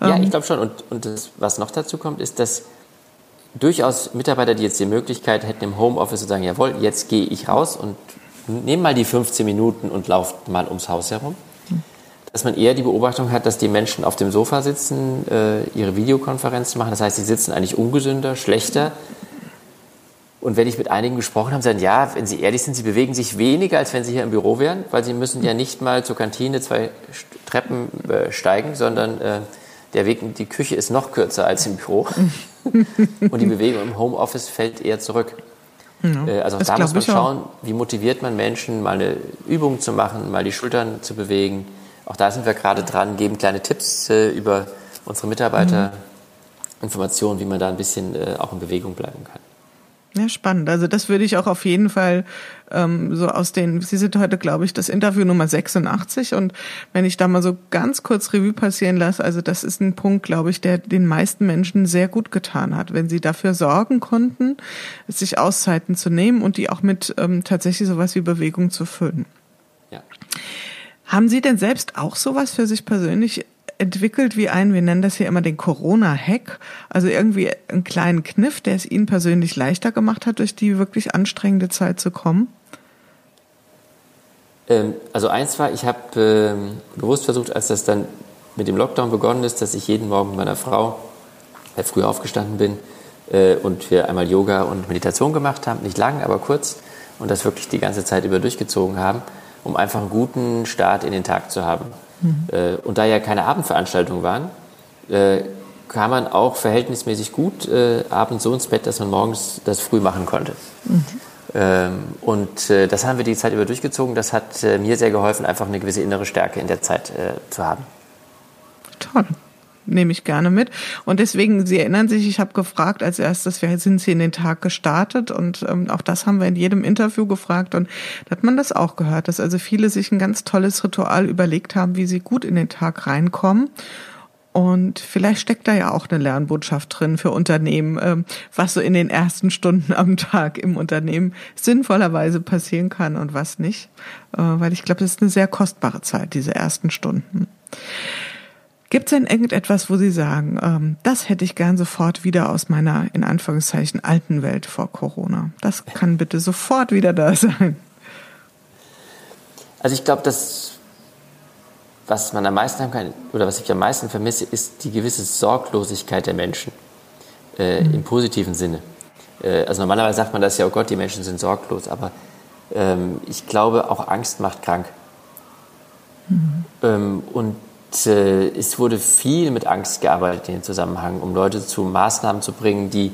Ja, ich ähm, glaube schon. Und, und das, was noch dazu kommt, ist, dass durchaus Mitarbeiter, die jetzt die Möglichkeit hätten, im Homeoffice zu sagen, jawohl, jetzt gehe ich raus und nehme mal die 15 Minuten und lauft mal ums Haus herum. Dass man eher die Beobachtung hat, dass die Menschen auf dem Sofa sitzen, äh, ihre Videokonferenzen machen. Das heißt, sie sitzen eigentlich ungesünder, schlechter, und wenn ich mit einigen gesprochen habe, sagen, ja, wenn Sie ehrlich sind, Sie bewegen sich weniger, als wenn Sie hier im Büro wären, weil Sie müssen ja nicht mal zur Kantine zwei Treppen äh, steigen, sondern äh, der Weg in die Küche ist noch kürzer als im Büro. Und die Bewegung im Homeoffice fällt eher zurück. Ja, äh, also auch da muss man schauen, wie motiviert man Menschen, mal eine Übung zu machen, mal die Schultern zu bewegen. Auch da sind wir gerade dran, geben kleine Tipps äh, über unsere Mitarbeiter, mhm. Informationen, wie man da ein bisschen äh, auch in Bewegung bleiben kann. Ja, spannend. Also das würde ich auch auf jeden Fall ähm, so aus den, Sie sind heute, glaube ich, das Interview Nummer 86 und wenn ich da mal so ganz kurz Revue passieren lasse, also das ist ein Punkt, glaube ich, der den meisten Menschen sehr gut getan hat, wenn sie dafür sorgen konnten, sich Auszeiten zu nehmen und die auch mit ähm, tatsächlich sowas wie Bewegung zu füllen. Ja. Haben Sie denn selbst auch sowas für sich persönlich entwickelt wie ein, wir nennen das hier immer den Corona-Hack, also irgendwie einen kleinen Kniff, der es Ihnen persönlich leichter gemacht hat, durch die wirklich anstrengende Zeit zu kommen? Ähm, also eins war, ich habe ähm, bewusst versucht, als das dann mit dem Lockdown begonnen ist, dass ich jeden Morgen mit meiner Frau äh, früh aufgestanden bin äh, und wir einmal Yoga und Meditation gemacht haben, nicht lang, aber kurz und das wirklich die ganze Zeit über durchgezogen haben, um einfach einen guten Start in den Tag zu haben. Mhm. und da ja keine Abendveranstaltungen waren, äh, kam man auch verhältnismäßig gut äh, abends so ins Bett, dass man morgens das früh machen konnte. Mhm. Und das haben wir die Zeit über durchgezogen. Das hat mir sehr geholfen, einfach eine gewisse innere Stärke in der Zeit zu haben. Toll nehme ich gerne mit. Und deswegen, Sie erinnern sich, ich habe gefragt als erstes, wer sind Sie in den Tag gestartet? Und ähm, auch das haben wir in jedem Interview gefragt. Und da hat man das auch gehört, dass also viele sich ein ganz tolles Ritual überlegt haben, wie sie gut in den Tag reinkommen. Und vielleicht steckt da ja auch eine Lernbotschaft drin für Unternehmen, ähm, was so in den ersten Stunden am Tag im Unternehmen sinnvollerweise passieren kann und was nicht. Äh, weil ich glaube, das ist eine sehr kostbare Zeit, diese ersten Stunden. Gibt es denn irgendetwas, wo Sie sagen, ähm, das hätte ich gern sofort wieder aus meiner, in Anführungszeichen, alten Welt vor Corona? Das kann bitte sofort wieder da sein. Also ich glaube, das, was man am meisten haben kann, oder was ich am meisten vermisse, ist die gewisse Sorglosigkeit der Menschen. Äh, mhm. Im positiven Sinne. Äh, also normalerweise sagt man das ja, oh Gott, die Menschen sind sorglos, aber ähm, ich glaube, auch Angst macht krank. Mhm. Ähm, und äh, es wurde viel mit Angst gearbeitet in dem Zusammenhang, um Leute zu Maßnahmen zu bringen, die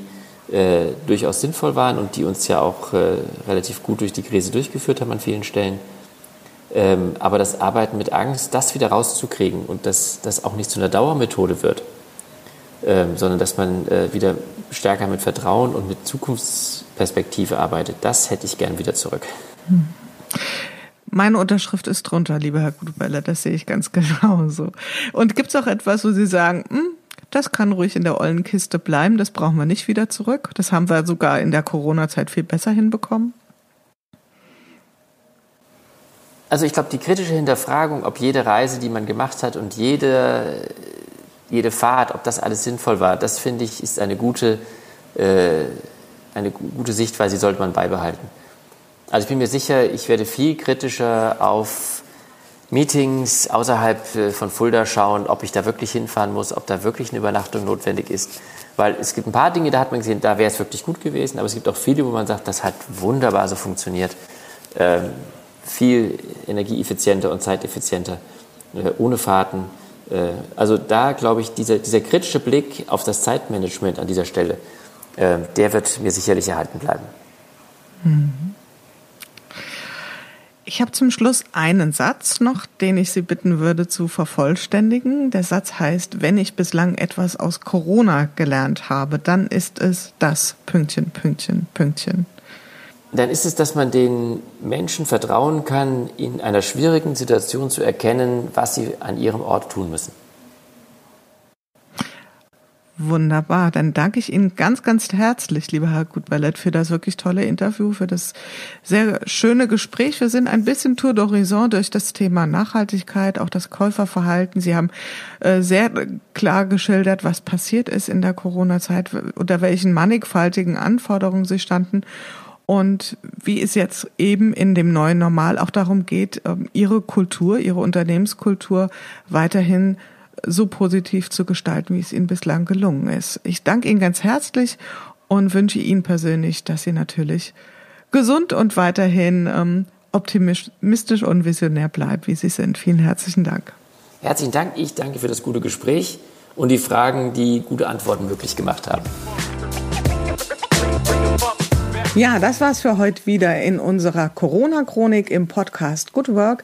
äh, durchaus sinnvoll waren und die uns ja auch äh, relativ gut durch die Krise durchgeführt haben an vielen Stellen. Ähm, aber das Arbeiten mit Angst, das wieder rauszukriegen und dass das auch nicht zu einer Dauermethode wird, ähm, sondern dass man äh, wieder stärker mit Vertrauen und mit Zukunftsperspektive arbeitet, das hätte ich gern wieder zurück. Hm. Meine Unterschrift ist drunter, lieber Herr Gutweiler, das sehe ich ganz genauso. Und gibt es auch etwas, wo Sie sagen, hm, das kann ruhig in der ollen Kiste bleiben, das brauchen wir nicht wieder zurück? Das haben wir sogar in der Corona-Zeit viel besser hinbekommen? Also ich glaube, die kritische Hinterfragung, ob jede Reise, die man gemacht hat und jede, jede Fahrt, ob das alles sinnvoll war, das finde ich, ist eine gute, äh, eine gute Sichtweise, die sollte man beibehalten. Also ich bin mir sicher, ich werde viel kritischer auf Meetings außerhalb äh, von Fulda schauen, ob ich da wirklich hinfahren muss, ob da wirklich eine Übernachtung notwendig ist. Weil es gibt ein paar Dinge, da hat man gesehen, da wäre es wirklich gut gewesen, aber es gibt auch viele, wo man sagt, das hat wunderbar so funktioniert. Ähm, viel energieeffizienter und zeiteffizienter, äh, ohne Fahrten. Äh, also da glaube ich, dieser, dieser kritische Blick auf das Zeitmanagement an dieser Stelle, äh, der wird mir sicherlich erhalten bleiben. Mhm. Ich habe zum Schluss einen Satz noch, den ich Sie bitten würde zu vervollständigen. Der Satz heißt, wenn ich bislang etwas aus Corona gelernt habe, dann ist es das Pünktchen, Pünktchen, Pünktchen. Dann ist es, dass man den Menschen vertrauen kann, in einer schwierigen Situation zu erkennen, was sie an ihrem Ort tun müssen. Wunderbar, dann danke ich Ihnen ganz, ganz herzlich, lieber Herr Gutballett, für das wirklich tolle Interview, für das sehr schöne Gespräch. Wir sind ein bisschen Tour d'Horizon durch das Thema Nachhaltigkeit, auch das Käuferverhalten. Sie haben äh, sehr klar geschildert, was passiert ist in der Corona-Zeit, unter welchen mannigfaltigen Anforderungen Sie standen und wie es jetzt eben in dem neuen Normal auch darum geht, ähm, Ihre Kultur, Ihre Unternehmenskultur weiterhin so positiv zu gestalten, wie es Ihnen bislang gelungen ist. Ich danke Ihnen ganz herzlich und wünsche Ihnen persönlich, dass Sie natürlich gesund und weiterhin ähm, optimistisch und visionär bleiben, wie Sie sind. Vielen herzlichen Dank. Herzlichen Dank. Ich danke für das gute Gespräch und die Fragen, die gute Antworten möglich gemacht haben. Ja, das war's für heute wieder in unserer Corona-Chronik im Podcast Good Work